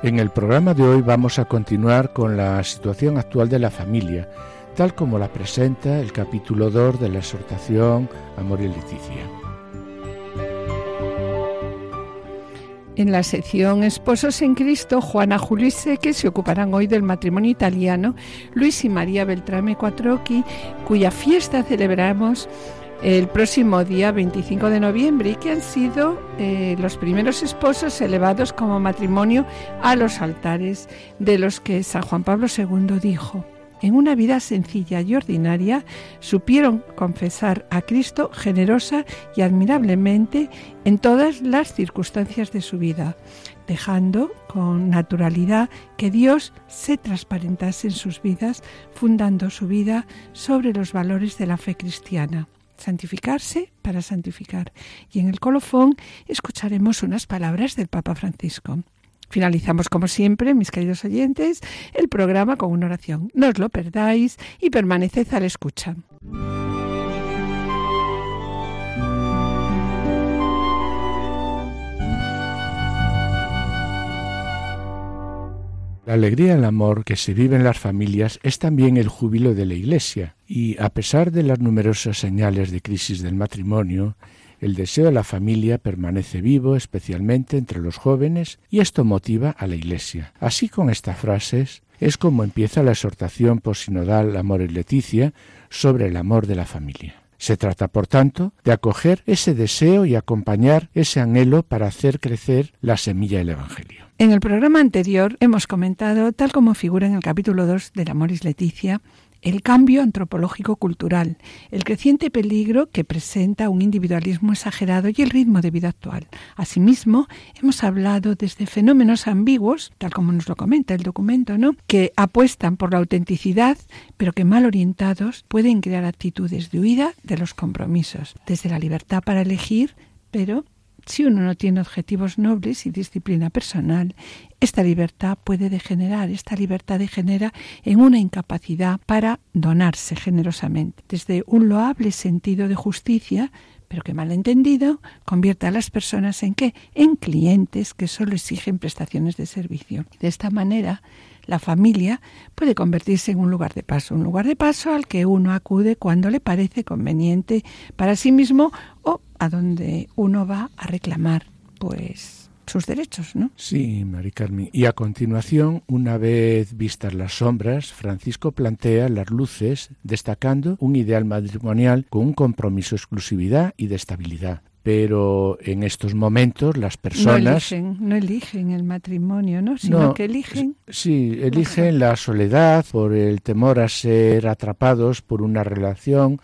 En el programa de hoy vamos a continuar con la situación actual de la familia, tal como la presenta el capítulo 2 de la exhortación Amor y Leticia. En la sección Esposos en Cristo, Juana Julisse, que se ocuparán hoy del matrimonio italiano, Luis y María Beltrame Quattrocchi, cuya fiesta celebramos el próximo día 25 de noviembre y que han sido eh, los primeros esposos elevados como matrimonio a los altares de los que San Juan Pablo II dijo. En una vida sencilla y ordinaria supieron confesar a Cristo generosa y admirablemente en todas las circunstancias de su vida, dejando con naturalidad que Dios se transparentase en sus vidas, fundando su vida sobre los valores de la fe cristiana santificarse para santificar. Y en el colofón escucharemos unas palabras del Papa Francisco. Finalizamos, como siempre, mis queridos oyentes, el programa con una oración. No os lo perdáis y permaneced a la escucha. La alegría y el amor que se vive en las familias es también el júbilo de la Iglesia, y a pesar de las numerosas señales de crisis del matrimonio, el deseo de la familia permanece vivo, especialmente entre los jóvenes, y esto motiva a la Iglesia. Así con estas frases es como empieza la exhortación posinodal Amor y Leticia sobre el amor de la familia. Se trata, por tanto, de acoger ese deseo y acompañar ese anhelo para hacer crecer la semilla del Evangelio. En el programa anterior hemos comentado, tal como figura en el capítulo 2 del Amoris Leticia, el cambio antropológico cultural, el creciente peligro que presenta un individualismo exagerado y el ritmo de vida actual. Asimismo, hemos hablado desde fenómenos ambiguos, tal como nos lo comenta el documento, ¿no? que apuestan por la autenticidad, pero que mal orientados pueden crear actitudes de huida de los compromisos, desde la libertad para elegir, pero si uno no tiene objetivos nobles y disciplina personal, esta libertad puede degenerar, esta libertad degenera en una incapacidad para donarse generosamente, desde un loable sentido de justicia, pero que mal entendido convierte a las personas en qué? En clientes que solo exigen prestaciones de servicio. De esta manera, la familia puede convertirse en un lugar de paso, un lugar de paso al que uno acude cuando le parece conveniente para sí mismo o a donde uno va a reclamar, pues sus derechos, ¿no? Sí, Mari Carmen. Y a continuación, una vez vistas las sombras, Francisco plantea las luces, destacando un ideal matrimonial con un compromiso, exclusividad y de estabilidad pero en estos momentos las personas no eligen, el matrimonio, ¿no? Sino que eligen sí eligen la soledad por el temor a ser atrapados por una relación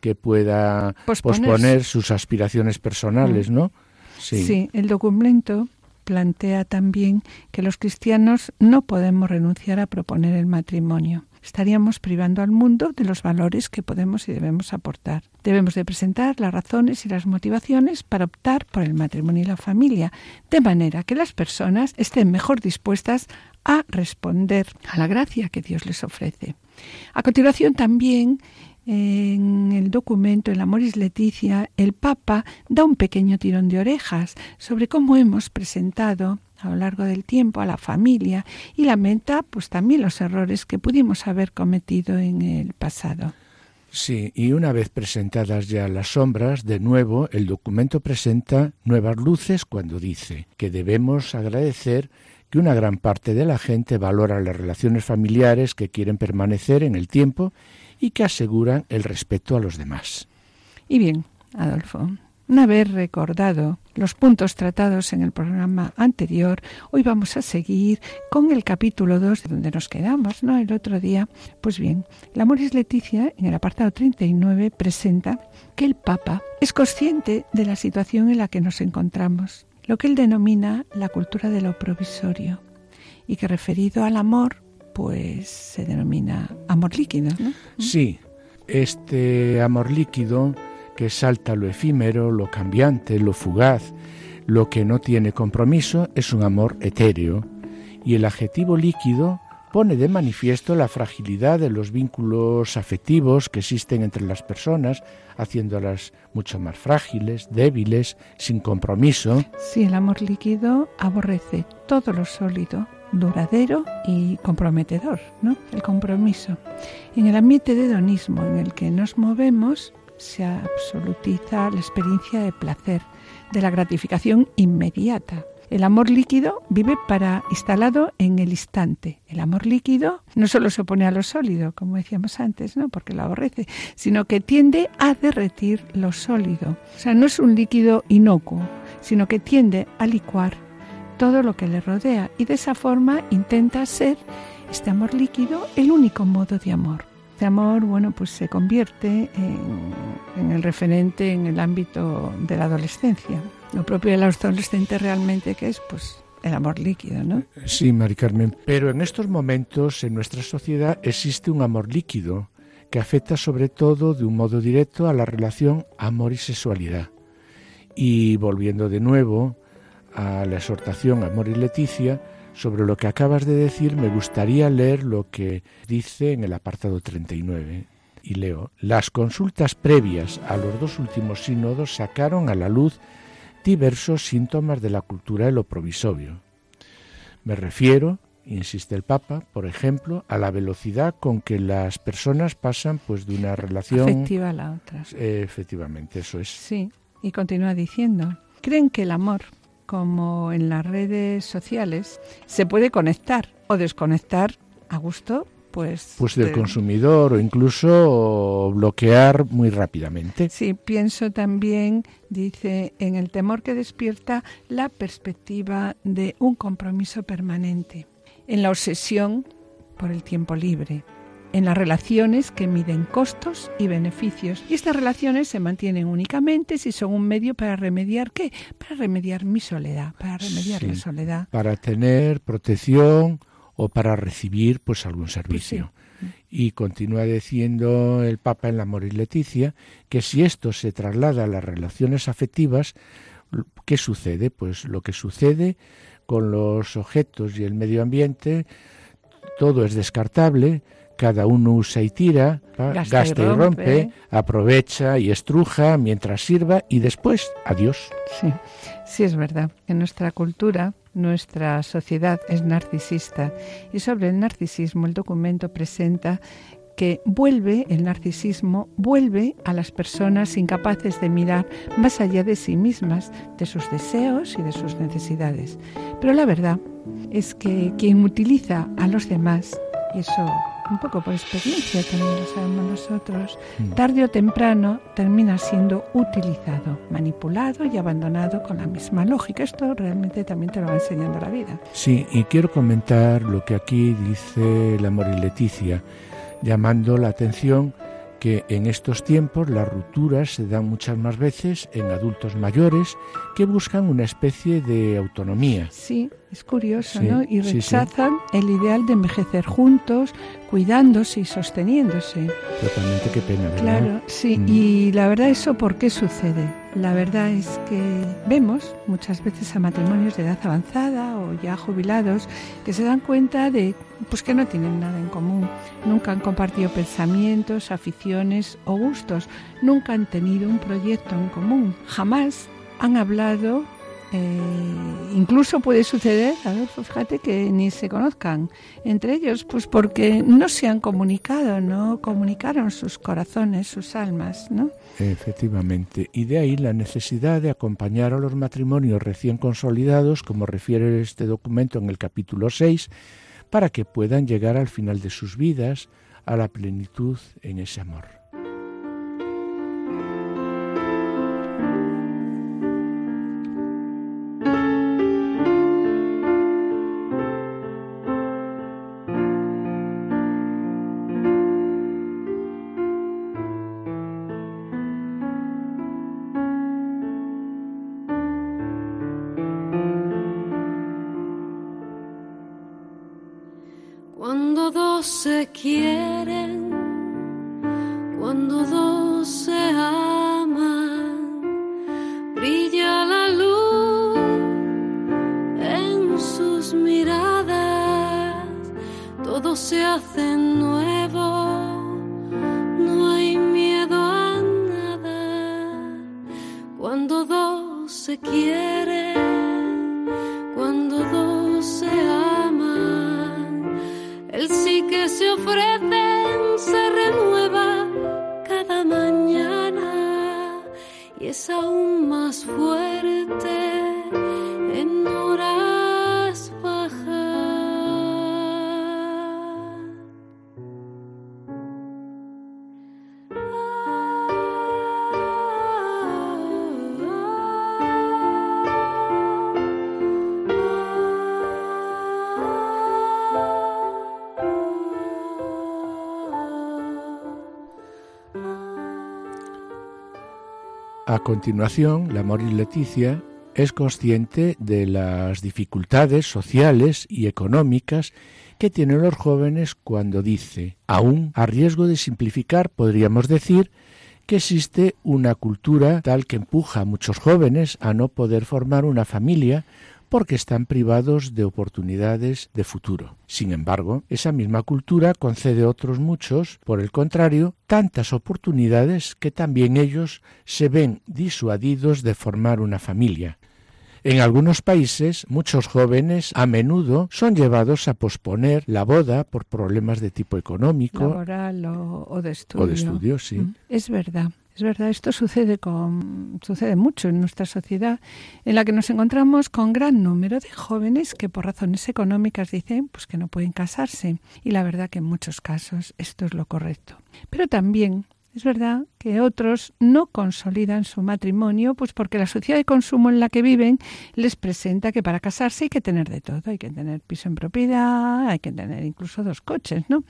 que pueda posponer, sus aspiraciones personales. ¿no? Sí. sí, el documento plantea también que los cristianos no podemos renunciar a proponer el matrimonio estaríamos privando al mundo de los valores que podemos y debemos aportar. Debemos de presentar las razones y las motivaciones para optar por el matrimonio y la familia, de manera que las personas estén mejor dispuestas a responder a la gracia que Dios les ofrece. A continuación también en el documento El Amoris Leticia, el Papa da un pequeño tirón de orejas sobre cómo hemos presentado a lo largo del tiempo a la familia y lamenta pues también los errores que pudimos haber cometido en el pasado. Sí, y una vez presentadas ya las sombras, de nuevo el documento presenta nuevas luces cuando dice que debemos agradecer que una gran parte de la gente valora las relaciones familiares que quieren permanecer en el tiempo y que aseguran el respeto a los demás. Y bien, Adolfo, una vez recordado los puntos tratados en el programa anterior, hoy vamos a seguir con el capítulo 2 de donde nos quedamos, ¿no? El otro día. Pues bien, la Moris Leticia, en el apartado 39, presenta que el Papa es consciente de la situación en la que nos encontramos lo que él denomina la cultura de lo provisorio y que referido al amor, pues se denomina amor líquido. Sí, este amor líquido que salta lo efímero, lo cambiante, lo fugaz, lo que no tiene compromiso, es un amor etéreo. Y el adjetivo líquido pone de manifiesto la fragilidad de los vínculos afectivos que existen entre las personas, haciéndolas mucho más frágiles, débiles, sin compromiso. Sí, el amor líquido aborrece todo lo sólido, duradero y comprometedor, ¿no? El compromiso. En el ambiente de hedonismo en el que nos movemos se absolutiza la experiencia de placer, de la gratificación inmediata. El amor líquido vive para instalado en el instante. El amor líquido no solo se opone a lo sólido, como decíamos antes, ¿no? porque lo aborrece, sino que tiende a derretir lo sólido. O sea, no es un líquido inocuo, sino que tiende a licuar todo lo que le rodea y de esa forma intenta ser este amor líquido el único modo de amor. Este amor, bueno, pues se convierte en, el referente en el ámbito de la adolescencia. Lo propio del adolescente realmente que es, pues, el amor líquido, ¿no? Sí, Mari Carmen, pero en estos momentos en nuestra sociedad existe un amor líquido que afecta sobre todo de un modo directo a la relación amor y sexualidad. Y volviendo de nuevo a la exhortación Amor y Leticia, sobre lo que acabas de decir, me gustaría leer lo que dice en el apartado 39. Y leo, las consultas previas a los dos últimos sínodos sacaron a la luz diversos síntomas de la cultura de lo provisorio. Me refiero, insiste el Papa, por ejemplo, a la velocidad con que las personas pasan pues de una relación afectiva a la otra. Eh, efectivamente, eso es. Sí, y continúa diciendo, creen que el amor como en las redes sociales, se puede conectar o desconectar a gusto pues, pues del de... consumidor o incluso bloquear muy rápidamente. Sí, pienso también, dice, en el temor que despierta la perspectiva de un compromiso permanente, en la obsesión por el tiempo libre, en las relaciones que miden costos y beneficios. Y estas relaciones se mantienen únicamente si son un medio para remediar qué? Para remediar mi soledad, para remediar Sí, la soledad. Para tener protección o para recibir pues algún servicio. Y continúa diciendo el Papa en la Moris Leticia que si esto se traslada a las relaciones afectivas, ¿qué sucede? Pues lo que sucede con los objetos y el medio ambiente, todo es descartable, cada uno usa y tira, Gasta gasta, y rompe. aprovecha y estruja mientras sirva y después adiós. Sí, sí es verdad. En nuestra cultura, nuestra sociedad es narcisista y sobre el narcisismo el documento presenta que vuelve, el narcisismo vuelve a las personas incapaces de mirar más allá de sí mismas, de sus deseos y de sus necesidades. Pero la verdad es que quien utiliza a los demás, y eso un poco por experiencia también lo sabemos nosotros, Mm. tarde o temprano termina siendo utilizado, manipulado y abandonado con la misma lógica. Esto realmente también te lo va enseñando la vida. Sí, y quiero comentar lo que aquí dice la Moris Leticia, llamando la atención que en estos tiempos las rupturas se dan muchas más veces en adultos mayores que buscan una especie de autonomía. Sí, es curioso, Sí, ¿no? Y sí, sí. rechazan el ideal de envejecer juntos, cuidándose y sosteniéndose. Totalmente qué pena, ¿verdad? Claro, sí. Mm. Y la verdad, ¿eso por qué sucede? La verdad es que vemos muchas veces a matrimonios de edad avanzada o ya jubilados que se dan cuenta de pues que no tienen nada en común. Nunca han compartido pensamientos, aficiones o gustos. Nunca han tenido un proyecto en común. Jamás han hablado. eh, incluso puede suceder, Adolfo, fíjate que ni se conozcan entre ellos, pues porque no se han comunicado, no comunicaron sus corazones, sus almas, ¿no? Efectivamente. Y de ahí la necesidad de acompañar a los matrimonios recién consolidados, como refiere este documento en el capítulo 6, para que puedan llegar al final de sus vidas a la plenitud en ese amor. A continuación, la Moris Leticia es consciente de las dificultades sociales y económicas que tienen los jóvenes cuando dice, aún a riesgo de simplificar, podríamos decir, que existe una cultura tal que empuja a muchos jóvenes a no poder formar una familia porque están privados de oportunidades de futuro. Sin embargo, esa misma cultura concede a otros muchos, por el contrario, tantas oportunidades que también ellos se ven disuadidos de formar una familia. En algunos países, muchos jóvenes a menudo son llevados a posponer la boda por problemas de tipo económico. Laboral o, o de estudio. O de estudio, sí. Mm, Es verdad. Es verdad, esto sucede con sucede mucho en nuestra sociedad en la que nos encontramos con gran número de jóvenes que por razones económicas dicen pues que no pueden casarse y la verdad que en muchos casos esto es lo correcto. Pero también es verdad que otros no consolidan su matrimonio, pues porque la sociedad de consumo en la que viven les presenta que para casarse hay que tener de todo, hay que tener piso en propiedad, hay que tener incluso dos coches, ¿no?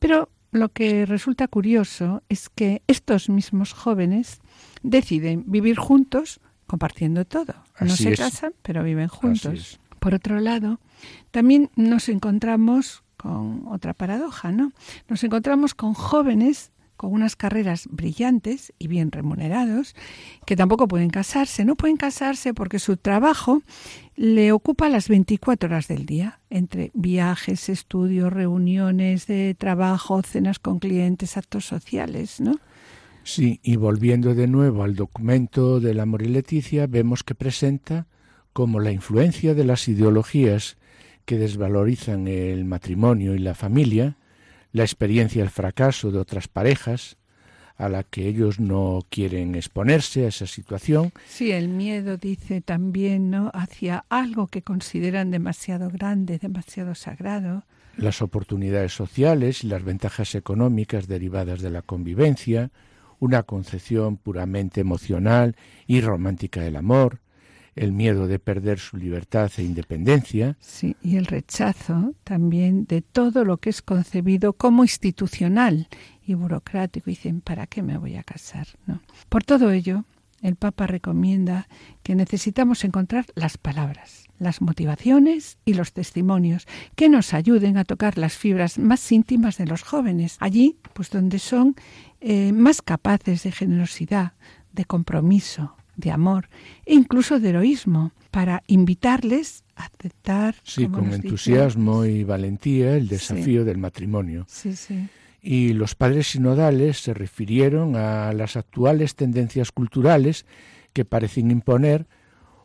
Pero lo que resulta curioso es que estos mismos jóvenes deciden vivir juntos compartiendo todo. No Así se es. casan, pero viven juntos. Por otro lado, también nos encontramos con otra paradoja, ¿no? Nos encontramos con jóvenes con unas carreras brillantes y bien remunerados, que tampoco pueden casarse. No pueden casarse porque su trabajo le ocupa las 24 horas del día, entre viajes, estudios, reuniones de trabajo, cenas con clientes, actos sociales, ¿no? Sí, y volviendo de nuevo al documento del Amor y Leticia, vemos que presenta como la influencia de las ideologías que desvalorizan el matrimonio y la familia, la experiencia del fracaso de otras parejas, a la que ellos no quieren exponerse a esa situación, Sí, el miedo dice también, ¿no? Hacia algo que consideran demasiado grande, demasiado sagrado. las oportunidades sociales y las ventajas económicas derivadas de la convivencia, una concepción puramente emocional y romántica del amor, el miedo de perder su libertad e independencia, Sí, y el rechazo también de todo lo que es concebido como institucional y burocrático. Dicen, ¿para qué me voy a casar? ¿No? Por todo ello, el Papa recomienda que necesitamos encontrar las palabras, las motivaciones y los testimonios que nos ayuden a tocar las fibras más íntimas de los jóvenes, allí pues donde son eh, más capaces de generosidad, de compromiso, de amor e incluso de heroísmo, para invitarles a aceptar sí, con dice- entusiasmo y valentía el desafío del matrimonio. Sí, sí. Y los padres sinodales se refirieron a las actuales tendencias culturales que parecen imponer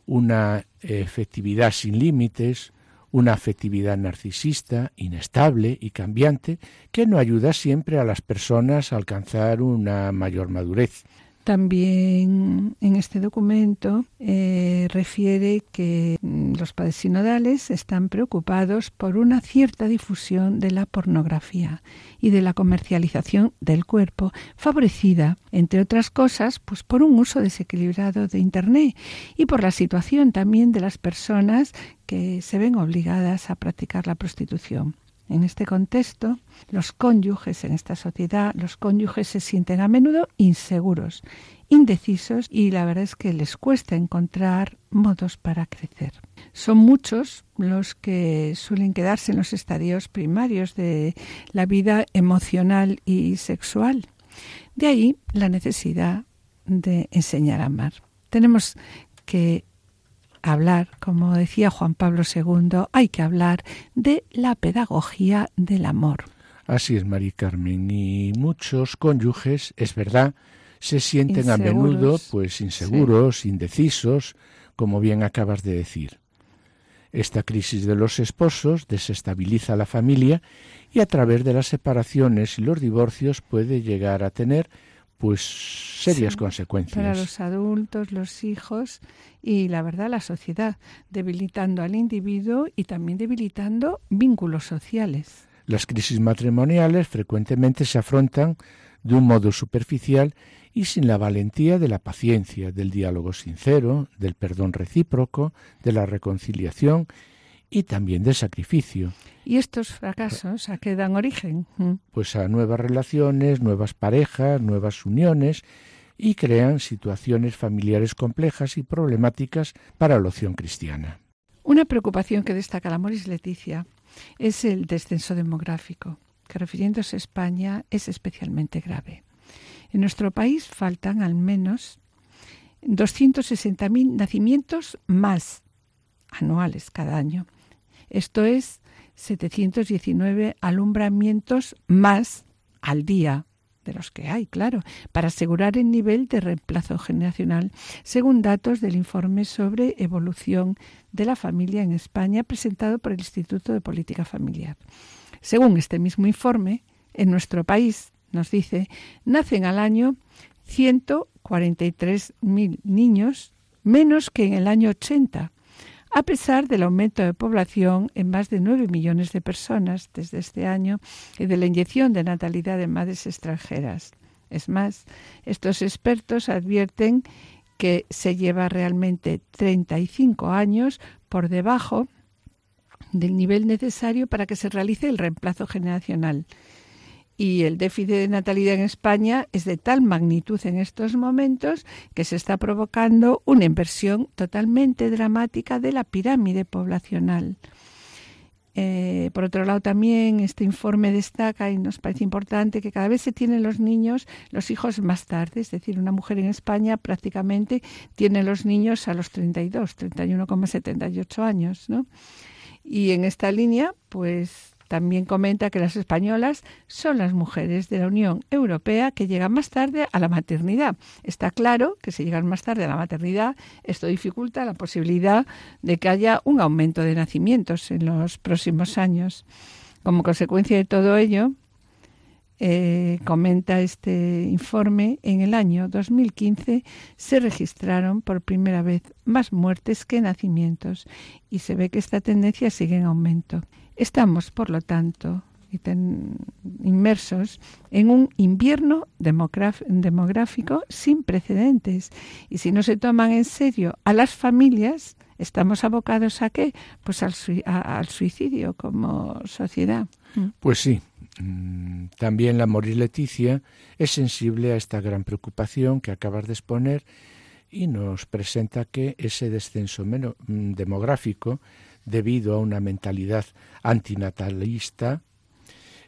una efectividad sin límites, una afectividad narcisista, inestable y cambiante, que no ayuda siempre a las personas a alcanzar una mayor madurez. También en este documento eh, refiere que mm, los padres sinodales están preocupados por una cierta difusión de la pornografía y de la comercialización del cuerpo, favorecida, entre otras cosas, pues por un uso desequilibrado de Internet y por la situación también de las personas que se ven obligadas a practicar la prostitución. En este contexto, los cónyuges en esta sociedad, los cónyuges se sienten a menudo inseguros, indecisos y la verdad es que les cuesta encontrar modos para crecer. Son muchos los que suelen quedarse en los estadios primarios de la vida emocional y sexual. De ahí la necesidad de enseñar a amar. Tenemos que hablar, como decía Juan Pablo II, hay que hablar de la pedagogía del amor. Así es, María Carmen. Y muchos cónyuges, es verdad, se sienten a menudo pues inseguros, indecisos, como bien acabas de decir. Esta crisis de los esposos desestabiliza la familia y a través de las separaciones y los divorcios puede llegar a tener pues serias consecuencias. Para los adultos, los hijos y la verdad la sociedad, debilitando al individuo y también debilitando vínculos sociales. Las crisis matrimoniales frecuentemente se afrontan de un modo superficial y sin la valentía de la paciencia, del diálogo sincero, del perdón recíproco, de la reconciliación y también del sacrificio. ¿Y estos fracasos a qué dan origen? Mm. Pues a nuevas relaciones, nuevas parejas, nuevas uniones y crean situaciones familiares complejas y problemáticas para la opción cristiana. Una preocupación que destaca la Moris Leticia es el descenso demográfico, que refiriéndose a España es especialmente grave. En nuestro país faltan al menos 260.000 nacimientos más anuales cada año. Esto es 719 alumbramientos más al día de los que hay, claro, para asegurar el nivel de reemplazo generacional, según datos del informe sobre evolución de la familia en España presentado por el Instituto de Política Familiar. Según este mismo informe, en nuestro país, nos dice, nacen al año 143.000 niños, menos que en el año 80, a pesar del aumento de población en más de 9 millones de personas desde este año y de la inyección de natalidad de madres extranjeras. Es más, estos expertos advierten que se lleva realmente 35 años por debajo del nivel necesario para que se realice el reemplazo generacional y el déficit de natalidad en España es de tal magnitud en estos momentos que se está provocando una inversión totalmente dramática de la pirámide poblacional. Eh, por otro lado, también este informe destaca y nos parece importante que cada vez se tienen los niños, los hijos más tarde, es decir, una mujer en España prácticamente tiene los niños a los 32, 31,78 años, ¿no? Y en esta línea, pues también comenta que las españolas son las mujeres de la Unión Europea que llegan más tarde a la maternidad. Está claro que si llegan más tarde a la maternidad, esto dificulta la posibilidad de que haya un aumento de nacimientos en los próximos años. Como consecuencia de todo ello, eh, comenta este informe, en el año 2015 se registraron por primera vez más muertes que nacimientos y se ve que esta tendencia sigue en aumento. Estamos, por lo tanto, inmersos en un invierno demográfico sin precedentes. Y si no se toman en serio a las familias, estamos abocados a qué? Pues al, suicidio como sociedad. Mm. Pues sí. Mm, también la Moris Leticia es sensible a esta gran preocupación que acabas de exponer y nos presenta que ese descenso mm, demográfico debido a una mentalidad antinatalista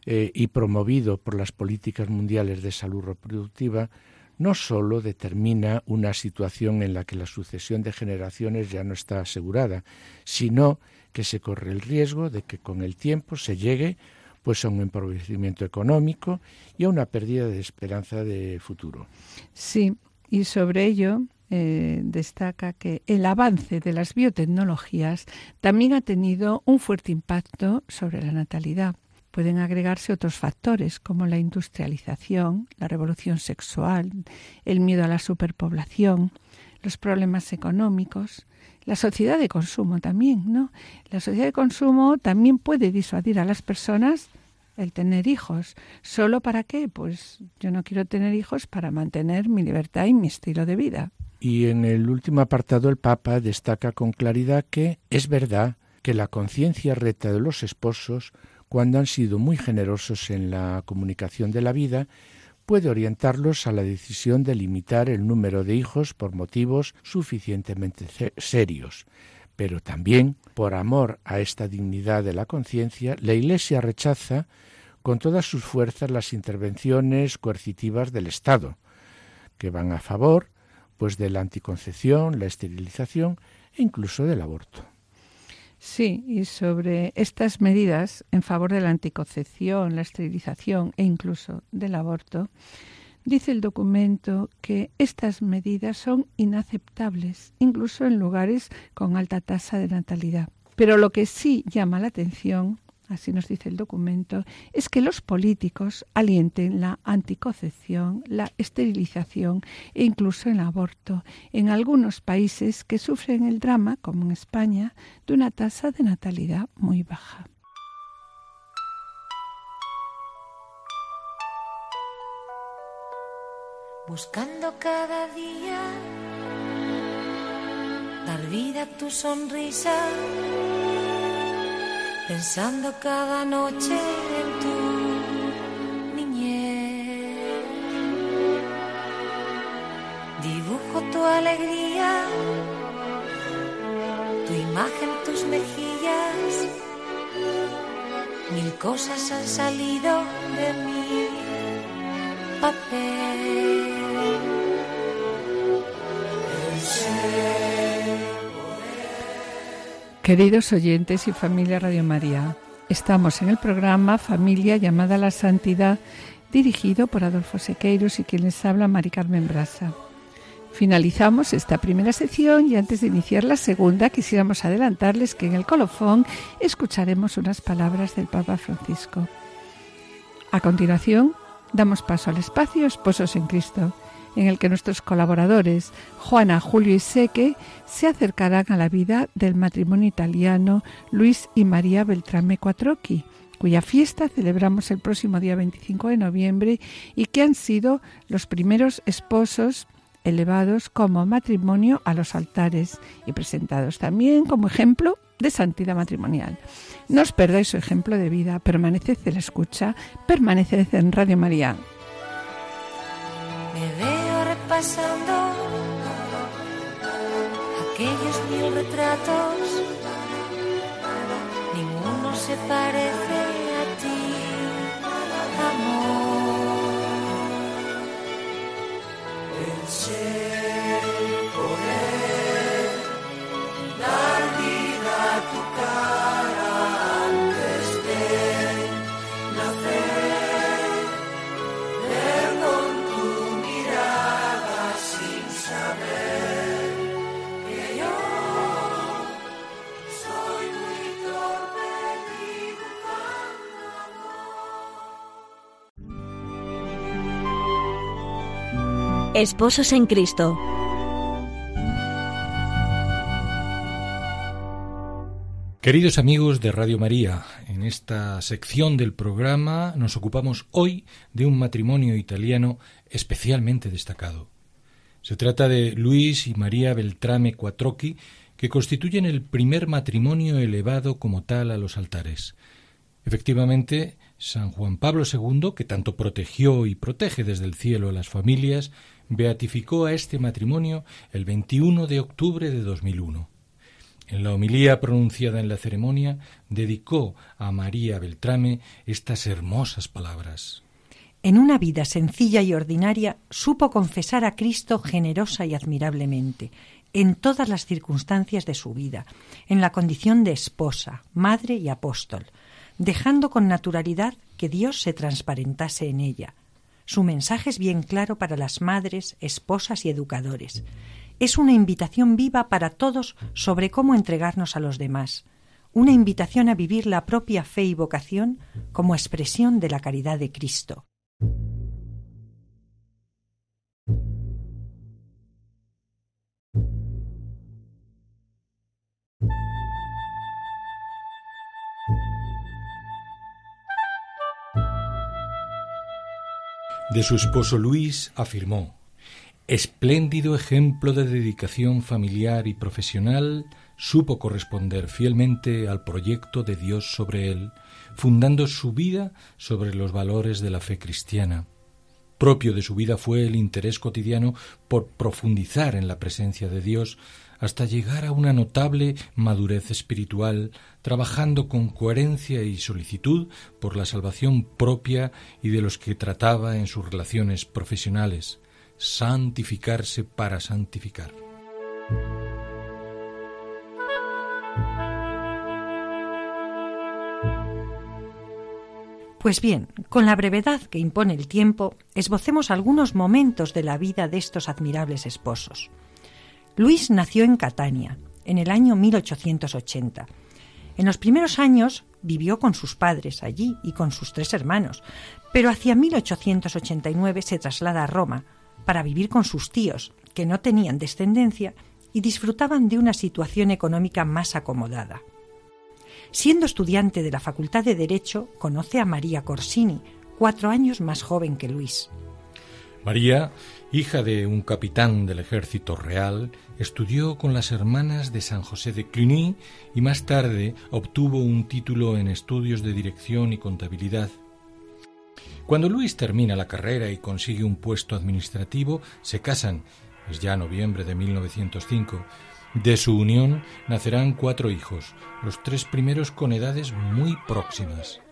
eh, y promovido por las políticas mundiales de salud reproductiva, no sólo determina una situación en la que la sucesión de generaciones ya no está asegurada, sino que se corre el riesgo de que con el tiempo se llegue pues a un empobrecimiento económico y a una pérdida de esperanza de futuro. Sí, y sobre ello eh, destaca que el avance de las biotecnologías también ha tenido un fuerte impacto sobre la natalidad. Pueden agregarse otros factores como la industrialización, la revolución sexual, el miedo a la superpoblación, los problemas económicos, la sociedad de consumo también, ¿no? La sociedad de consumo también puede disuadir a las personas el tener hijos. ¿Solo para qué? Pues yo no quiero tener hijos para mantener mi libertad y mi estilo de vida. Y en el último apartado el Papa destaca con claridad que es verdad que la conciencia recta de los esposos cuando han sido muy generosos en la comunicación de la vida, puede orientarlos a la decisión de limitar el número de hijos por motivos suficientemente serios. Pero también, por amor a esta dignidad de la conciencia, la Iglesia rechaza con todas sus fuerzas las intervenciones coercitivas del Estado, que van a favor pues de la anticoncepción, la esterilización e incluso del aborto. Sí, y sobre estas medidas en favor de la anticoncepción, la esterilización e incluso del aborto, dice el documento que estas medidas son inaceptables, incluso en lugares con alta tasa de natalidad. Pero lo que sí llama la atención así nos dice el documento, es que los políticos alienten la anticoncepción, la esterilización e incluso el aborto en algunos países que sufren el drama, como en España, de una tasa de natalidad muy baja. Buscando cada día dar vida a tu sonrisa pensando cada noche en tu niñez. Dibujo tu alegría, tu imagen, tus mejillas. Mil cosas han salido de mi papel. Queridos oyentes y familia Radio María, estamos en el programa Familia llamada a la Santidad, dirigido por Adolfo Sequeiros y quien les habla Mari Carmen Brasa. Finalizamos esta primera sección y antes de iniciar la segunda quisiéramos adelantarles que en el colofón escucharemos unas palabras del Papa Francisco. A continuación, damos paso al espacio Esposos en Cristo en el que nuestros colaboradores, Juana, Julio y Seque, se acercarán a la vida del matrimonio italiano Luis y María Beltrame Quattrocchi, cuya fiesta celebramos el próximo día 25 de noviembre y que han sido los primeros esposos elevados como matrimonio a los altares y presentados también como ejemplo de santidad matrimonial. No os perdáis su ejemplo de vida, permaneced en la escucha, permaneced en Radio María pasando aquellos mil retratos, ninguno se parece a ti, amor. Pensé Esposos en Cristo. Queridos amigos de Radio María, en esta sección del programa nos ocupamos hoy de un matrimonio italiano especialmente destacado. Se trata de Luis y María Beltrame Quattrocchi, que constituyen el primer matrimonio elevado como tal a los altares. Efectivamente, San Juan Pablo II, que tanto protegió y protege desde el cielo a las familias, beatificó a este matrimonio el 21 de octubre de 2001. En la homilía pronunciada en la ceremonia, dedicó a María Beltrame estas hermosas palabras. En una vida sencilla y ordinaria supo confesar a Cristo generosa y admirablemente, en todas las circunstancias de su vida, en la condición de esposa, madre y apóstol, dejando con naturalidad que Dios se transparentase en ella, su mensaje es bien claro para las madres, esposas y educadores. Es una invitación viva para todos sobre cómo entregarnos a los demás, una invitación a vivir la propia fe y vocación como expresión de la caridad de Cristo. De su esposo Luis afirmó, espléndido ejemplo de dedicación familiar y profesional, supo corresponder fielmente al proyecto de Dios sobre él, fundando su vida sobre los valores de la fe cristiana. Propio de su vida fue el interés cotidiano por profundizar en la presencia de Dios hasta llegar a una notable madurez espiritual, trabajando con coherencia y solicitud por la salvación propia y de los que trataba en sus relaciones profesionales, santificarse para santificar. Pues bien, con la brevedad que impone el tiempo, esbocemos algunos momentos de la vida de estos admirables esposos. Luis nació en Catania, en el año 1880. En los primeros años vivió con sus padres allí y con sus tres hermanos, pero hacia 1889 se traslada a Roma para vivir con sus tíos, que no tenían descendencia y disfrutaban de una situación económica más acomodada. Siendo estudiante de la Facultad de Derecho, conoce a María Corsini, cuatro años más joven que Luis. María, hija de un capitán del ejército real, estudió con las hermanas de San José de Cluny y más tarde obtuvo un título en estudios de dirección y contabilidad. Cuando Luis termina la carrera y consigue un puesto administrativo, se casan, es ya noviembre de 1905, de su unión nacerán cuatro hijos, los tres primeros con edades muy próximas.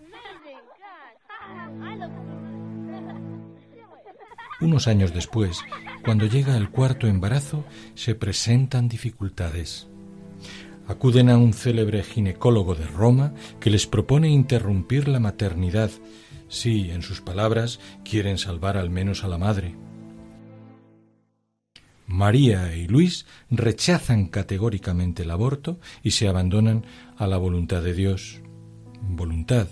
Unos años después, cuando llega el cuarto embarazo, se presentan dificultades. Acuden a un célebre ginecólogo de Roma que les propone interrumpir la maternidad si, en sus palabras, quieren salvar al menos a la madre. María y Luis rechazan categóricamente el aborto y se abandonan a la voluntad de Dios, voluntad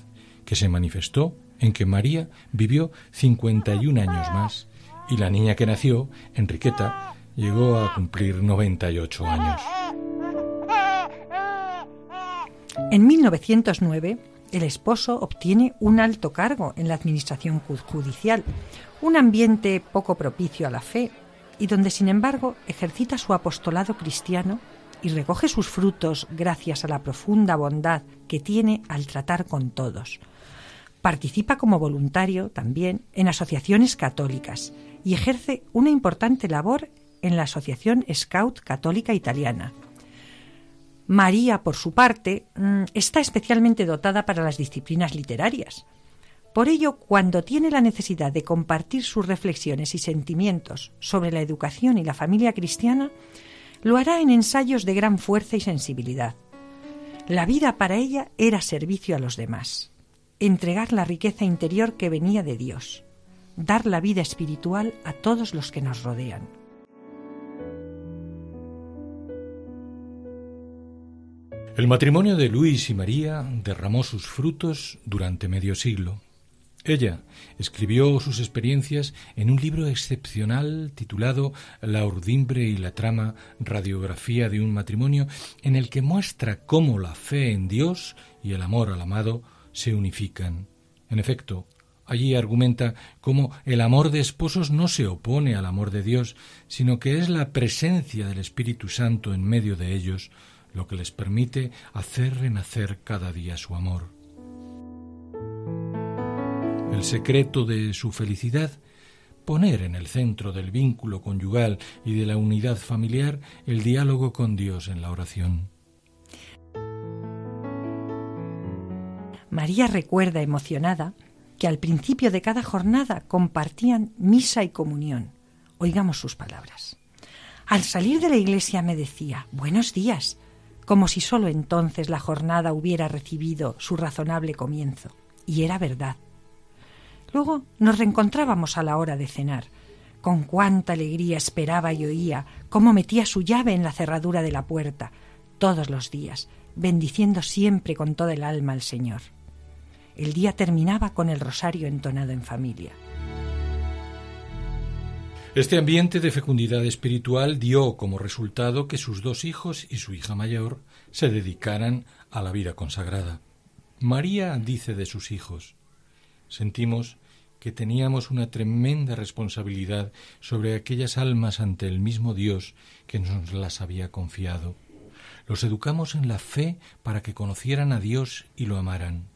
que se manifestó en que María vivió 51 años más y la niña que nació, Enriqueta, llegó a cumplir 98 años. En 1909, el esposo obtiene un alto cargo en la administración judicial, un ambiente poco propicio a la fe y donde, sin embargo, ejercita su apostolado cristiano y recoge sus frutos gracias a la profunda bondad que tiene al tratar con todos. Participa como voluntario también en asociaciones católicas y ejerce una importante labor en la Asociación Scout Católica Italiana. María, por su parte, mm, está especialmente dotada para las disciplinas literarias. Por ello, cuando tiene la necesidad de compartir sus reflexiones y sentimientos sobre la educación y la familia cristiana, lo hará en ensayos de gran fuerza y sensibilidad. La vida para ella era servicio a los demás, entregar la riqueza interior que venía de Dios, dar la vida espiritual a todos los que nos rodean. El matrimonio de Luis y María derramó sus frutos durante medio siglo. Ella escribió sus experiencias en un libro excepcional titulado La urdimbre y la trama, radiografía de un matrimonio, en el que muestra cómo la fe en Dios y el amor al amado se unifican. En efecto, allí argumenta cómo el amor de esposos no se opone al amor de Dios, sino que es la presencia del Espíritu Santo en medio de ellos lo que les permite hacer renacer cada día su amor. El secreto de su felicidad, poner en el centro del vínculo conyugal y de la unidad familiar el diálogo con Dios en la oración. María recuerda emocionada que al principio de cada jornada compartían misa y comunión. Oigamos sus palabras. Al salir de la iglesia me decía, buenos días, como si sólo entonces la jornada hubiera recibido su razonable comienzo. Y era verdad. Luego nos reencontrábamos a la hora de cenar. Con cuánta alegría esperaba y oía cómo metía su llave en la cerradura de la puerta, todos los días, bendiciendo siempre con toda el alma al Señor. El día terminaba con el rosario entonado en familia. Este ambiente de fecundidad espiritual dio como resultado que sus dos hijos y su hija mayor se dedicaran a la vida consagrada. María dice de sus hijos, sentimos que teníamos una tremenda responsabilidad sobre aquellas almas ante el mismo Dios que nos las había confiado. Los educamos en la fe para que conocieran a Dios y lo amaran.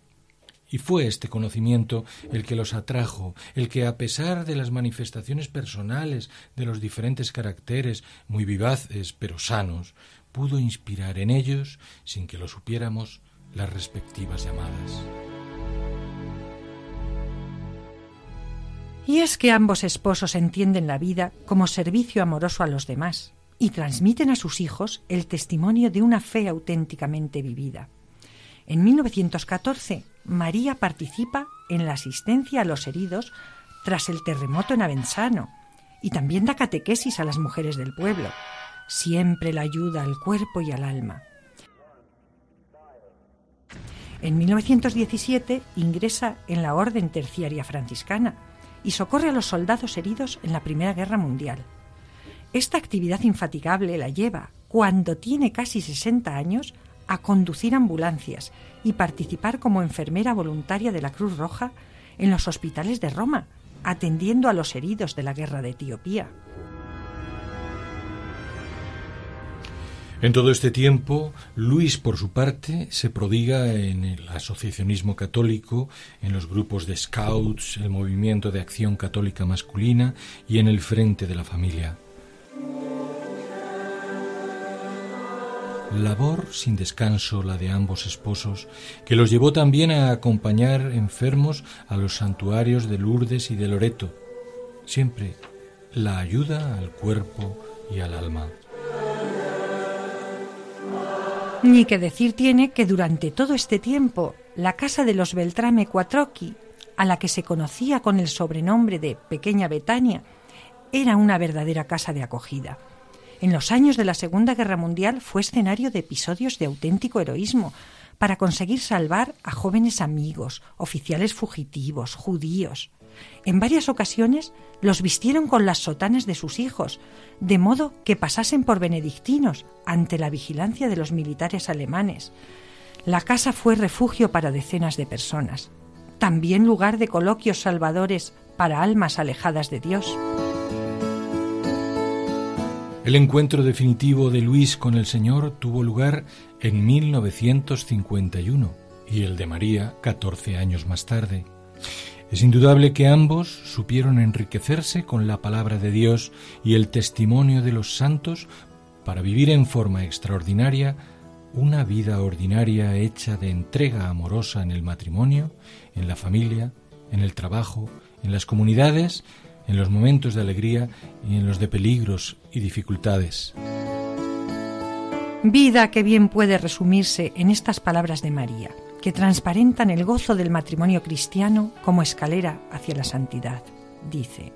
Y fue este conocimiento el que los atrajo, el que a pesar de las manifestaciones personales de los diferentes caracteres, muy vivaces pero sanos, pudo inspirar en ellos, sin que lo supiéramos, las respectivas llamadas. Y es que ambos esposos entienden la vida como servicio amoroso a los demás y transmiten a sus hijos el testimonio de una fe auténticamente vivida. En 1914, María participa en la asistencia a los heridos tras el terremoto en Avenzano y también da catequesis a las mujeres del pueblo. Siempre la ayuda al cuerpo y al alma. En 1917 ingresa en la Orden Terciaria Franciscana y socorre a los soldados heridos en la Primera Guerra Mundial. Esta actividad infatigable la lleva, cuando tiene casi 60 años, a conducir ambulancias y participar como enfermera voluntaria de la Cruz Roja en los hospitales de Roma, atendiendo a los heridos de la guerra de Etiopía. En todo este tiempo, Luis, por su parte, se prodiga en el asociacionismo católico, en los grupos de scouts, el movimiento de acción católica masculina y en el frente de la familia. Labor sin descanso la de ambos esposos, que los llevó también a acompañar enfermos a los santuarios de Lourdes y de Loreto. Siempre la ayuda al cuerpo y al alma. Ni que decir tiene que durante todo este tiempo la casa de los Beltrame Quattrocchi, a la que se conocía con el sobrenombre de Pequeña Betania, era una verdadera casa de acogida. En los años de la Segunda Guerra Mundial fue escenario de episodios de auténtico heroísmo para conseguir salvar a jóvenes amigos, oficiales fugitivos, judíos. En varias ocasiones los vistieron con las sotanas de sus hijos, de modo que pasasen por benedictinos ante la vigilancia de los militares alemanes. La casa fue refugio para decenas de personas, también lugar de coloquios salvadores para almas alejadas de Dios. El encuentro definitivo de Luis con el Señor tuvo lugar en 1951 y el de María 14 años más tarde. Es indudable que ambos supieron enriquecerse con la palabra de Dios y el testimonio de los santos para vivir en forma extraordinaria una vida ordinaria hecha de entrega amorosa en el matrimonio, en la familia, en el trabajo, en las comunidades, en los momentos de alegría y en los de peligros y dificultades. Vida que bien puede resumirse en estas palabras de María que transparentan el gozo del matrimonio cristiano como escalera hacia la santidad. Dice,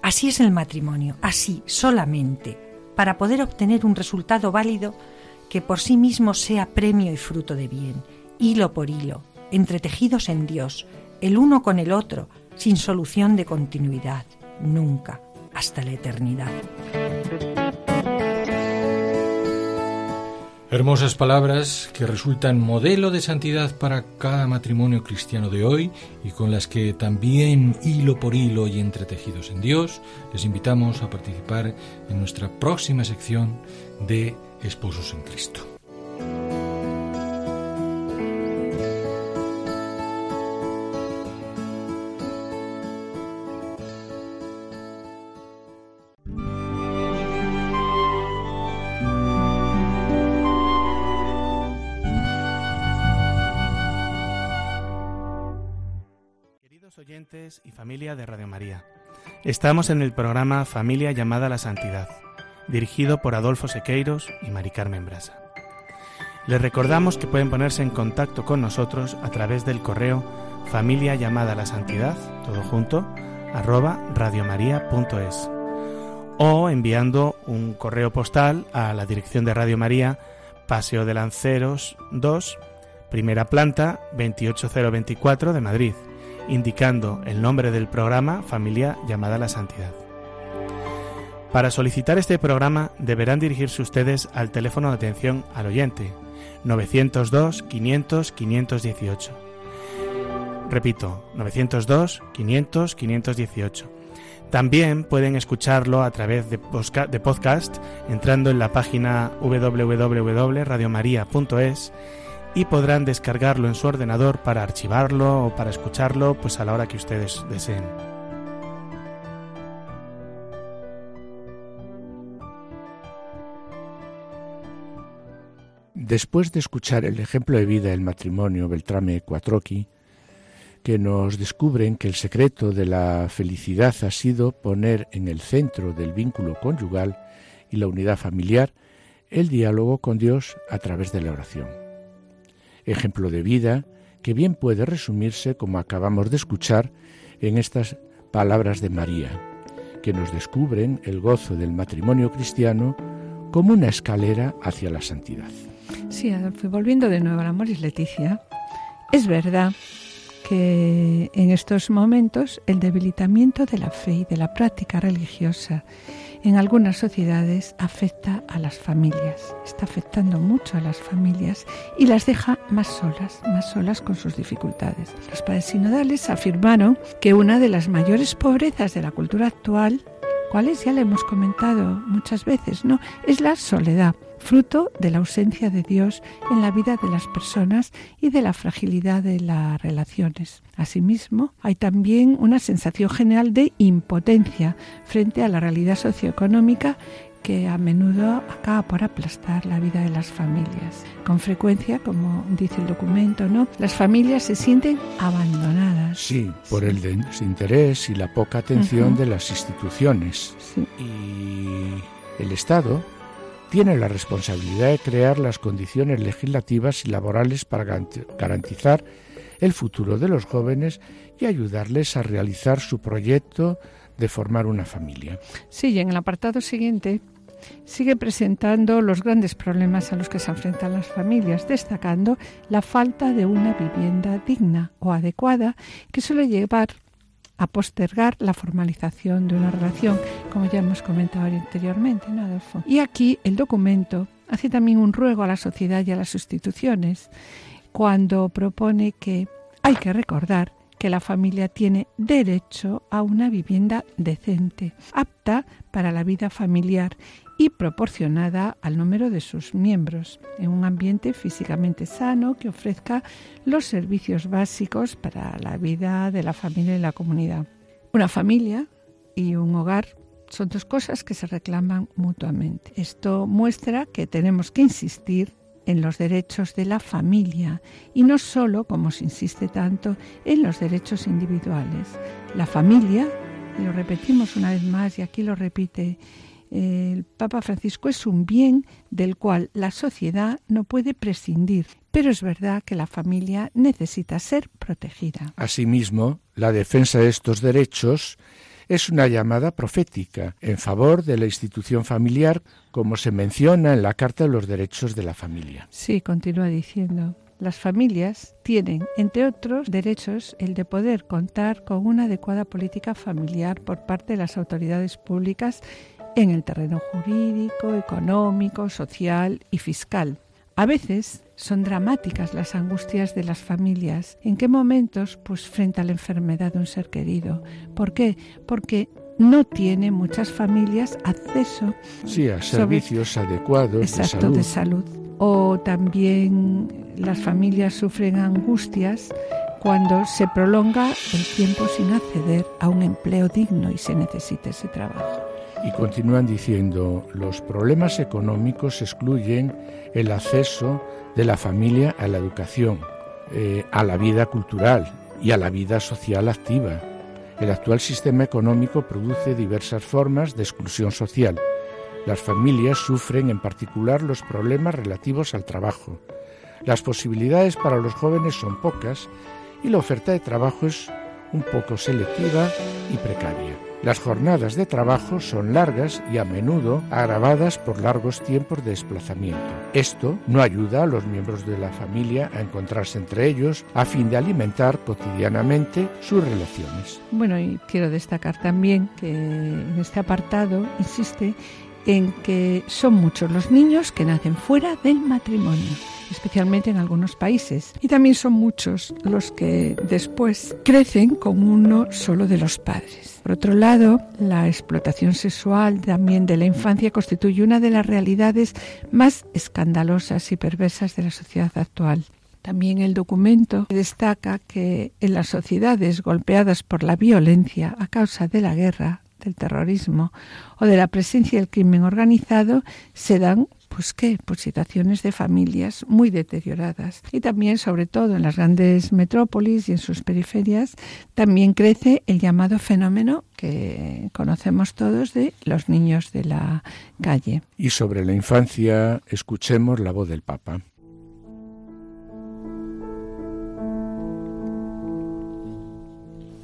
así es el matrimonio, así solamente, para poder obtener un resultado válido que por sí mismo sea premio y fruto de bien, hilo por hilo, entretejidos en Dios, el uno con el otro, sin solución de continuidad, nunca, hasta la eternidad. Hermosas palabras que resultan modelo de santidad para cada matrimonio cristiano de hoy y con las que también hilo por hilo y entretejidos en Dios les invitamos a participar en nuestra próxima sección de Esposos en Cristo. Familia de Radio María. Estamos en el programa Familia llamada a la Santidad, dirigido por Adolfo Sequeiros y Mari Carmen Brasa. Les recordamos que pueden ponerse en contacto con nosotros a través del correo familia llamada a la santidad, todo junto, arroba radiomaria.es o enviando un correo postal a la dirección de Radio María, Paseo de Lanceros 2, primera planta 28024 de Madrid indicando el nombre del programa Familia llamada a la Santidad. Para solicitar este programa deberán dirigirse ustedes al teléfono de atención al oyente 902 500 518. Repito, 902-500-518. También pueden escucharlo a través de podcast entrando en la página www.radiomaria.es y podrán descargarlo en su ordenador para archivarlo o para escucharlo pues a la hora que ustedes deseen. Después de escuchar el ejemplo de vida del matrimonio Beltrame Quattrochi, que nos descubren que el secreto de la felicidad ha sido poner en el centro del vínculo conyugal y la unidad familiar el diálogo con Dios a través de la oración. Ejemplo de vida que bien puede resumirse, como acabamos de escuchar, en estas palabras de María, que nos descubren el gozo del matrimonio cristiano como una escalera hacia la santidad. Sí, Adolfo, volviendo de nuevo a la Moris Leticia, es verdad que en estos momentos el debilitamiento de la fe y de la práctica religiosa en algunas sociedades afecta a las familias, está afectando mucho a las familias y las deja más solas, más solas con sus dificultades. Los padres sinodales afirmaron que una de las mayores pobrezas de la cultura actual, cuales ya le hemos comentado muchas veces, ¿no? Es la soledad fruto de la ausencia de Dios en la vida de las personas y de la fragilidad de las relaciones. Asimismo, hay también una sensación general de impotencia frente a la realidad socioeconómica que a menudo acaba por aplastar la vida de las familias. Con frecuencia, como dice el documento, ¿no? Las familias se sienten abandonadas. Sí, por el desinterés y la poca atención de las instituciones. Y el Estado tiene la responsabilidad de crear las condiciones legislativas y laborales para garantizar el futuro de los jóvenes y ayudarles a realizar su proyecto de formar una familia. Sí, en el apartado siguiente sigue presentando los grandes problemas a los que se enfrentan las familias, destacando la falta de una vivienda digna o adecuada que suele llevar a postergar la formalización de una relación, como ya hemos comentado anteriormente, ¿no, Adolfo? Y aquí el documento hace también un ruego a la sociedad y a las instituciones cuando propone que hay que recordar que la familia tiene derecho a una vivienda decente, apta para la vida familiar y proporcionada al número de sus miembros, en un ambiente físicamente sano que ofrezca los servicios básicos para la vida de la familia y la comunidad. Una familia y un hogar son dos cosas que se reclaman mutuamente. Esto muestra que tenemos que insistir en los derechos de la familia y no solo, como se insiste tanto, en los derechos individuales. La familia, y lo repetimos una vez más y aquí lo repite el Papa Francisco es un bien del cual la sociedad no puede prescindir, pero es verdad que la familia necesita ser protegida. Asimismo, la defensa de estos derechos es una llamada profética en favor de la institución familiar, como se menciona en la Carta de los Derechos de la Familia. Sí, continúa diciendo. Las familias tienen, entre otros derechos, el de poder contar con una adecuada política familiar por parte de las autoridades públicas en el terreno jurídico, económico, social y fiscal. A veces son dramáticas las angustias de las familias. ¿En qué momentos? Pues frente a la enfermedad de un ser querido. ¿Por qué? Porque no tiene muchas familias acceso sí, a servicios adecuados exacto, de salud. O también las familias sufren angustias cuando se prolonga el tiempo sin acceder a un empleo digno y se necesita ese trabajo. Y continúan diciendo, los problemas económicos excluyen el acceso de la familia a la educación, eh, a la vida cultural y a la vida social activa. El actual sistema económico produce diversas formas de exclusión social. Las familias sufren en particular los problemas relativos al trabajo. Las posibilidades para los jóvenes son pocas y la oferta de trabajo es un poco selectiva y precaria. Las jornadas de trabajo son largas y a menudo agravadas por largos tiempos de desplazamiento. Esto no ayuda a los miembros de la familia a encontrarse entre ellos a fin de alimentar cotidianamente sus relaciones. Bueno, y quiero destacar también que en este apartado insiste en que son muchos los niños que nacen fuera del matrimonio especialmente en algunos países. Y también son muchos los que después crecen con uno solo de los padres. Por otro lado, la explotación sexual también de la infancia constituye una de las realidades más escandalosas y perversas de la sociedad actual. También el documento destaca que en las sociedades golpeadas por la violencia a causa de la guerra, del terrorismo o de la presencia del crimen organizado se dan pues qué, pues situaciones de familias muy deterioradas. Y también, sobre todo en las grandes metrópolis y en sus periferias, también crece el llamado fenómeno que conocemos todos de los niños de la calle. Y sobre la infancia, escuchemos la voz del Papa.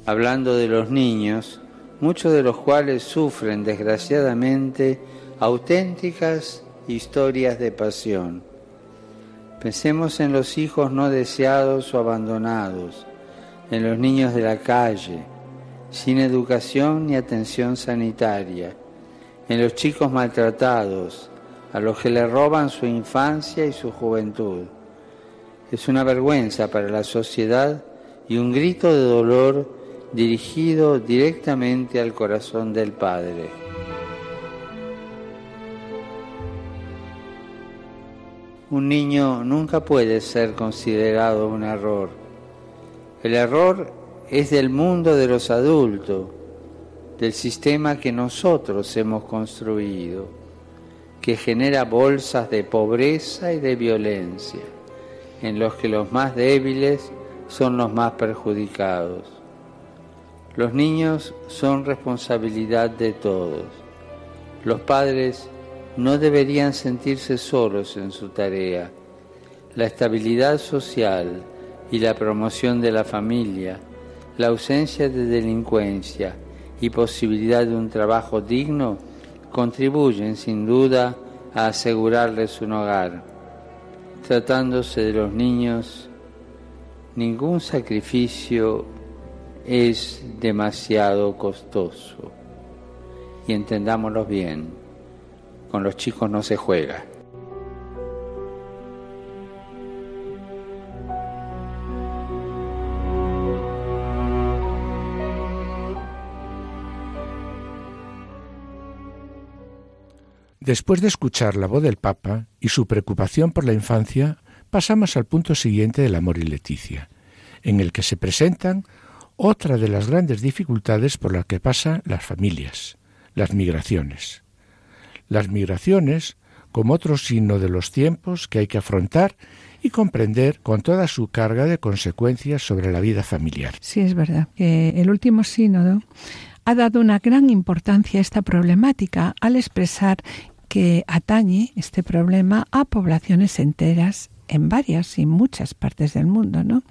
Hablando de los niños, muchos de los cuales sufren desgraciadamente auténticas historias de pasión. Pensemos en los hijos no deseados o abandonados, en los niños de la calle, sin educación ni atención sanitaria, en los chicos maltratados, a los que le roban su infancia y su juventud. Es una vergüenza para la sociedad y un grito de dolor dirigido directamente al corazón del Padre. Un niño nunca puede ser considerado un error. El error es del mundo de los adultos, del sistema que nosotros hemos construido, que genera bolsas de pobreza y de violencia, en los que los más débiles son los más perjudicados. Los niños son responsabilidad de todos. Los padres no deberían sentirse solos en su tarea. La estabilidad social y la promoción de la familia, la ausencia de delincuencia y posibilidad de un trabajo digno contribuyen sin duda a asegurarles un hogar. Tratándose de los niños, ningún sacrificio es demasiado costoso. Y entendámoslo bien, con los chicos no se juega. Después de escuchar la voz del Papa y su preocupación por la infancia, pasamos al punto siguiente del amor y Leticia, en el que se presentan otra de las grandes dificultades por las que pasan las familias, las migraciones. Las migraciones como otro signo de los tiempos que hay que afrontar y comprender con toda su carga de consecuencias sobre la vida familiar. Sí, es verdad que el último sínodo ha dado una gran importancia a esta problemática al expresar que atañe este problema a poblaciones enteras en varias y muchas partes del mundo, ¿no?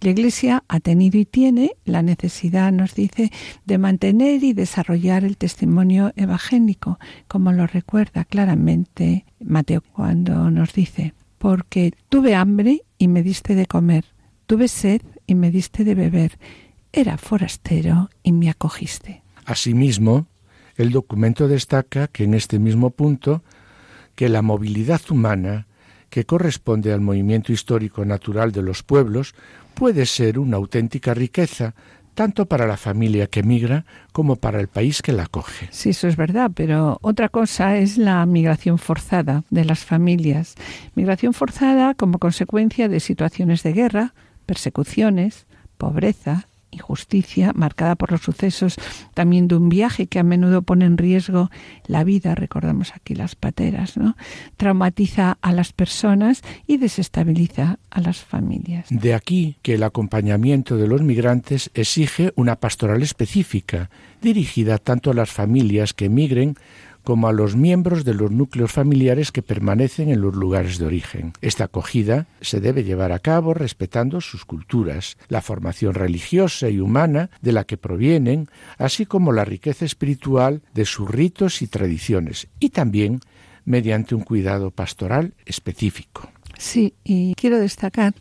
La Iglesia ha tenido y tiene la necesidad, nos dice, de mantener y desarrollar el testimonio evangélico, como lo recuerda claramente Mateo cuando nos dice, porque tuve hambre y me diste de comer, tuve sed y me diste de beber, era forastero y me acogiste. Asimismo, el documento destaca que en este mismo punto que la movilidad humana que corresponde al movimiento histórico natural de los pueblos, puede ser una auténtica riqueza tanto para la familia que migra como para el país que la acoge. Sí, eso es verdad, pero otra cosa es la migración forzada de las familias. Migración forzada como consecuencia de situaciones de guerra, persecuciones, pobreza, injusticia marcada por los sucesos también de un viaje que a menudo pone en riesgo la vida, recordamos aquí las pateras, ¿no? Traumatiza a las personas y desestabiliza a las familias. De aquí que el acompañamiento de los migrantes exige una pastoral específica, dirigida tanto a las familias que emigren como a los miembros de los núcleos familiares que permanecen en los lugares de origen. Esta acogida se debe llevar a cabo respetando sus culturas, la formación religiosa y humana de la que provienen, así como la riqueza espiritual de sus ritos y tradiciones, y también mediante un cuidado pastoral específico. Sí, y quiero destacar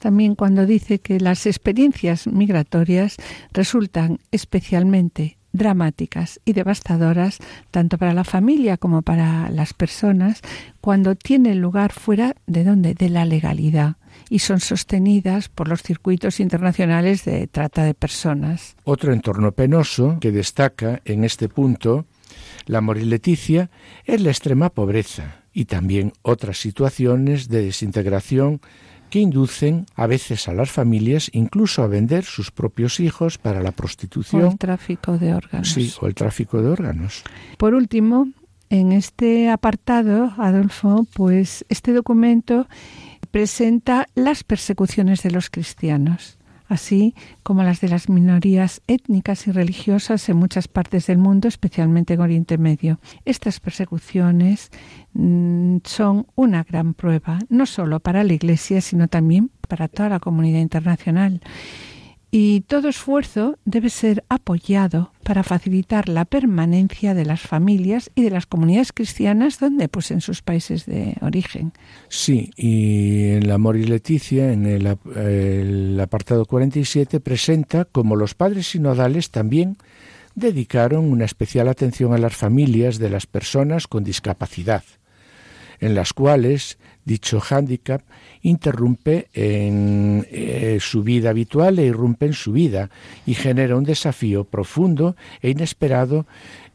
también cuando dice que las experiencias migratorias resultan especialmente dramáticas y devastadoras tanto para la familia como para las personas cuando tienen lugar fuera de donde de la legalidad y son sostenidas por los circuitos internacionales de trata de personas. Otro entorno penoso que destaca en este punto la Leticia es la extrema pobreza y también otras situaciones de desintegración que inducen a veces a las familias incluso a vender sus propios hijos para la prostitución. O el tráfico de órganos. Sí, o el tráfico de órganos. Por último, en este apartado, Adolfo, pues este documento presenta las persecuciones de los cristianos, así como las de las minorías étnicas y religiosas en muchas partes del mundo, especialmente en Oriente Medio. Estas persecuciones mm, son una gran prueba, no solo para la Iglesia, sino también para toda la comunidad internacional y todo esfuerzo debe ser apoyado para facilitar la permanencia de las familias y de las comunidades cristianas donde pues en sus países de origen. Sí, y en la Amor y Leticia, en el, el apartado 47, presenta como los padres sinodales también dedicaron una especial atención a las familias de las personas con discapacidad, en las cuales dicho hándicap interrumpe en eh, su vida habitual e irrumpe en su vida y genera un desafío profundo e inesperado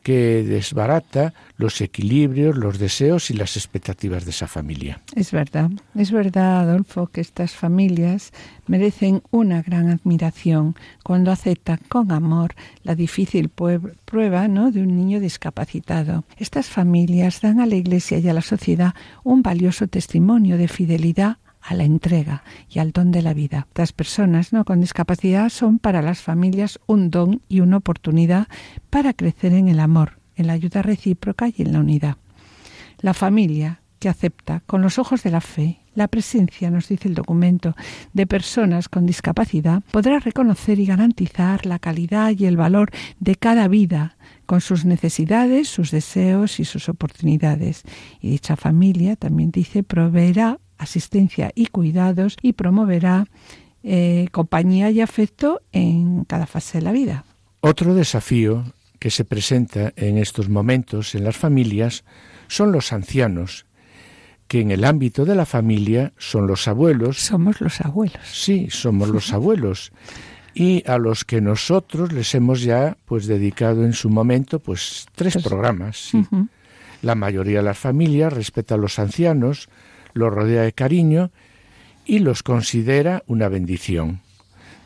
que desbarata los equilibrios, los deseos y las expectativas de esa familia. Es verdad, es verdad, Adolfo, que estas familias merecen una gran admiración cuando aceptan con amor la difícil prueba ¿no? de un niño discapacitado. Estas familias dan a la Iglesia y a la sociedad un valioso testimonio de fidelidad a la entrega y al don de la vida. Las personas ¿no? con discapacidad son para las familias un don y una oportunidad para crecer en el amor, en la ayuda recíproca y en la unidad. La familia que acepta con los ojos de la fe la presencia, nos dice el documento, de personas con discapacidad, podrá reconocer y garantizar la calidad y el valor de cada vida, con sus necesidades, sus deseos y sus oportunidades. Y dicha familia, también dice, proveerá asistencia y cuidados y promoverá eh, compañía y afecto en cada fase de la vida. Otro desafío que se presenta en estos momentos en las familias son los ancianos, que en el ámbito de la familia son los abuelos. Somos los abuelos. Sí, somos los abuelos. Y a los que nosotros les hemos ya pues dedicado en su momento pues tres pues, programas. La mayoría de las familias respeta a los ancianos, los rodea de cariño y los considera una bendición,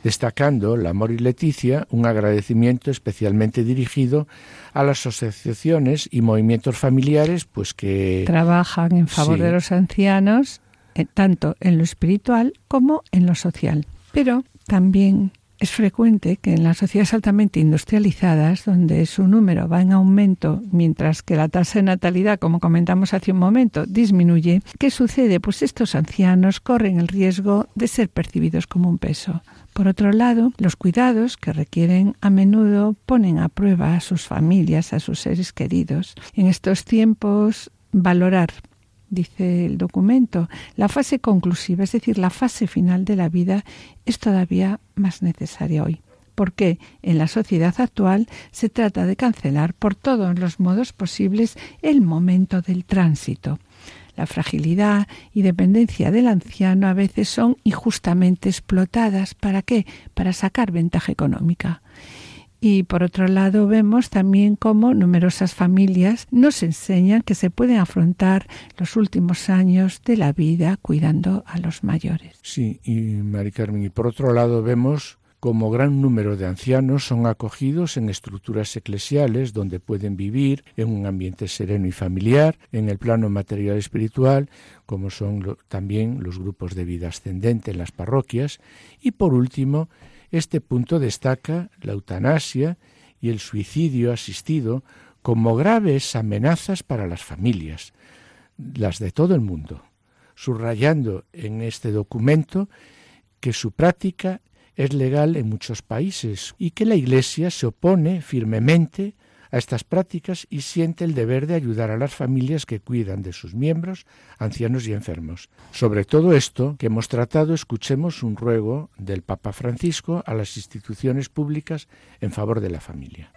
destacando la Amor y Leticia un agradecimiento especialmente dirigido a las asociaciones y movimientos familiares pues que trabajan en favor de los ancianos eh, tanto en lo espiritual como en lo social. Pero también es frecuente que en las sociedades altamente industrializadas, donde su número va en aumento mientras que la tasa de natalidad, como comentamos hace un momento, disminuye, ¿qué sucede? Pues estos ancianos corren el riesgo de ser percibidos como un peso. Por otro lado, los cuidados que requieren a menudo ponen a prueba a sus familias, a sus seres queridos. En estos tiempos, valorar dice el documento, la fase conclusiva, es decir, la fase final de la vida, es todavía más necesaria hoy porque en la sociedad actual se trata de cancelar por todos los modos posibles el momento del tránsito. La fragilidad y dependencia del anciano a veces son injustamente explotadas. ¿Para qué? Para sacar ventaja económica. Y por otro lado vemos también cómo numerosas familias nos enseñan que se pueden afrontar los últimos años de la vida cuidando a los mayores. Sí, y Mari Carmen, y por otro lado vemos como gran número de ancianos son acogidos en estructuras eclesiales donde pueden vivir en un ambiente sereno y familiar, en el plano material y espiritual, como son también los grupos de vida ascendente en las parroquias, y por último, este punto destaca la eutanasia y el suicidio asistido como graves amenazas para las familias, las de todo el mundo, subrayando en este documento que su práctica es legal en muchos países y que la Iglesia se opone firmemente a estas prácticas y siente el deber de ayudar a las familias que cuidan de sus miembros, ancianos y enfermos. Sobre todo esto que hemos tratado, escuchemos un ruego del Papa Francisco a las instituciones públicas en favor de la familia.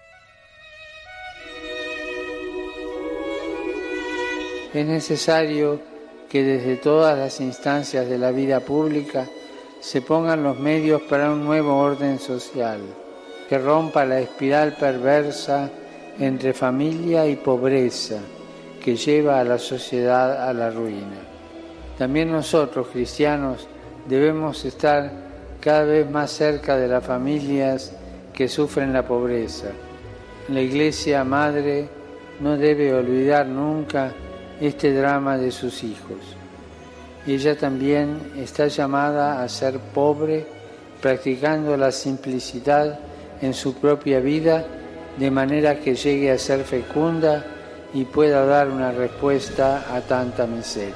Es necesario que desde todas las instancias de la vida pública se pongan los medios para un nuevo orden social, que rompa la espiral perversa entre familia y pobreza que lleva a la sociedad a la ruina. También nosotros, cristianos, debemos estar cada vez más cerca de las familias que sufren la pobreza. La Iglesia Madre no debe olvidar nunca este drama de sus hijos. Ella también está llamada a ser pobre, practicando la simplicidad en su propia vida, de manera que llegue a ser fecunda y pueda dar una respuesta a tanta miseria.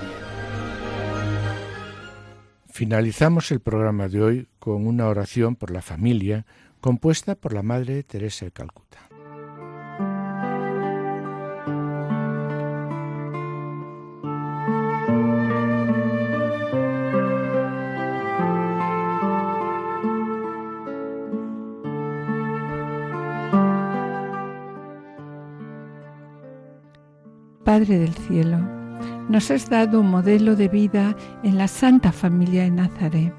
Finalizamos el programa de hoy con una oración por la familia compuesta por la Madre Teresa de Calcuta. Padre del Cielo, nos has dado un modelo de vida en la Santa Familia de Nazaret.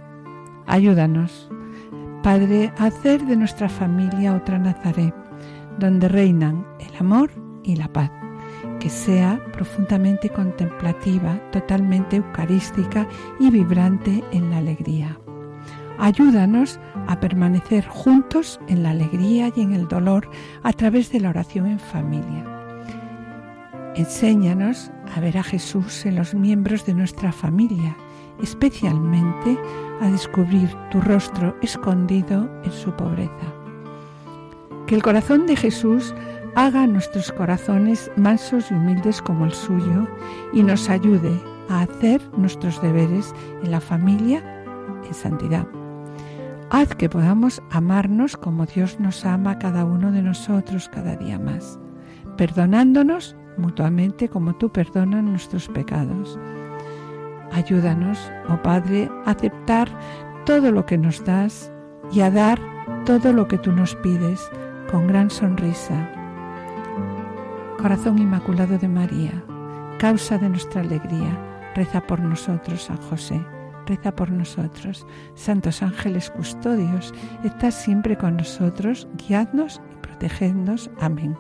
Ayúdanos, Padre, a hacer de nuestra familia otra Nazaret, donde reinan el amor y la paz, que sea profundamente contemplativa, totalmente eucarística y vibrante en la alegría. Ayúdanos a permanecer juntos en la alegría y en el dolor a través de la oración en familia Enséñanos a ver a Jesús en los miembros de nuestra familia, especialmente a descubrir tu rostro escondido en su pobreza. Que el corazón de Jesús haga nuestros corazones mansos y humildes como el suyo y nos ayude a hacer nuestros deberes en la familia en santidad. Haz que podamos amarnos como Dios nos ama cada uno de nosotros cada día más, perdonándonos mutuamente como tú perdonas nuestros pecados. Ayúdanos, oh Padre, a aceptar todo lo que nos das y a dar todo lo que tú nos pides con gran sonrisa. Corazón Inmaculado de María, causa de nuestra alegría, reza por nosotros, San José, reza por nosotros. Santos ángeles custodios, estás siempre con nosotros, guiadnos y protegednos. Amén.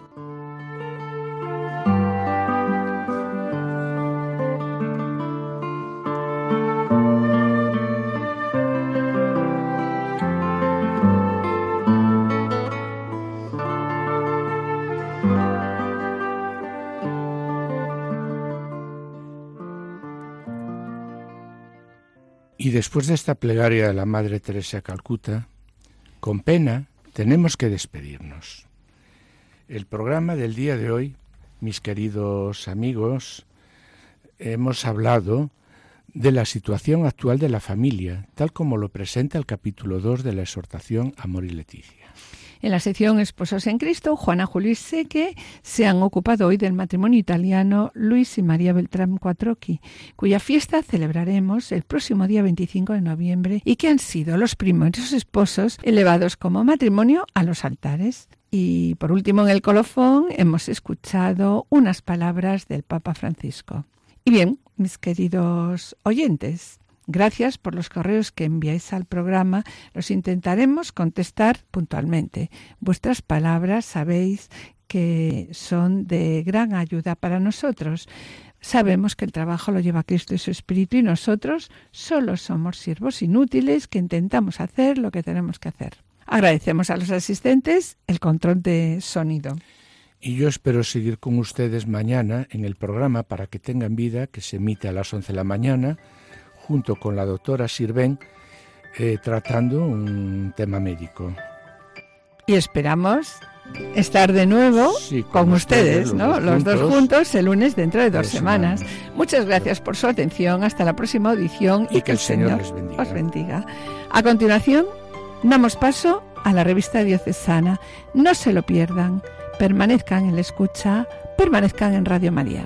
Después de esta plegaria de la Madre Teresa de Calcuta, con pena tenemos que despedirnos. El programa del día de hoy, mis queridos amigos, hemos hablado de la situación actual de la familia, tal como lo presenta el capítulo 2 de la exhortación Amor y Leticia. En la sección Esposos en Cristo, Juana Julio Seque se han ocupado hoy del matrimonio italiano Luis y María Beltrán Quattrocchi, cuya fiesta celebraremos el próximo día 25 de noviembre y que han sido los primeros esposos elevados como matrimonio a los altares. Y por último, en el colofón hemos escuchado unas palabras del Papa Francisco. Y bien, mis queridos oyentes, Gracias por los correos que enviáis al programa. Los intentaremos contestar puntualmente. Vuestras palabras sabéis que son de gran ayuda para nosotros. Sabemos que el trabajo lo lleva Cristo y su Espíritu y nosotros solo somos siervos inútiles que intentamos hacer lo que tenemos que hacer. Agradecemos a los asistentes el control de sonido. Y yo espero seguir con ustedes mañana en el programa para que tengan vida, que se emite a las 11 de la mañana junto con la doctora Sirven, eh, tratando un tema médico. Y esperamos estar de nuevo con, ustedes, ¿no? Los, dos juntos el lunes dentro de dos semanas. Muchas gracias por su atención. Hasta la próxima audición y, que, el Señor, les bendiga. os bendiga. A continuación, damos paso a la revista diocesana. No se lo pierdan. Permanezcan en la escucha, permanezcan en Radio María.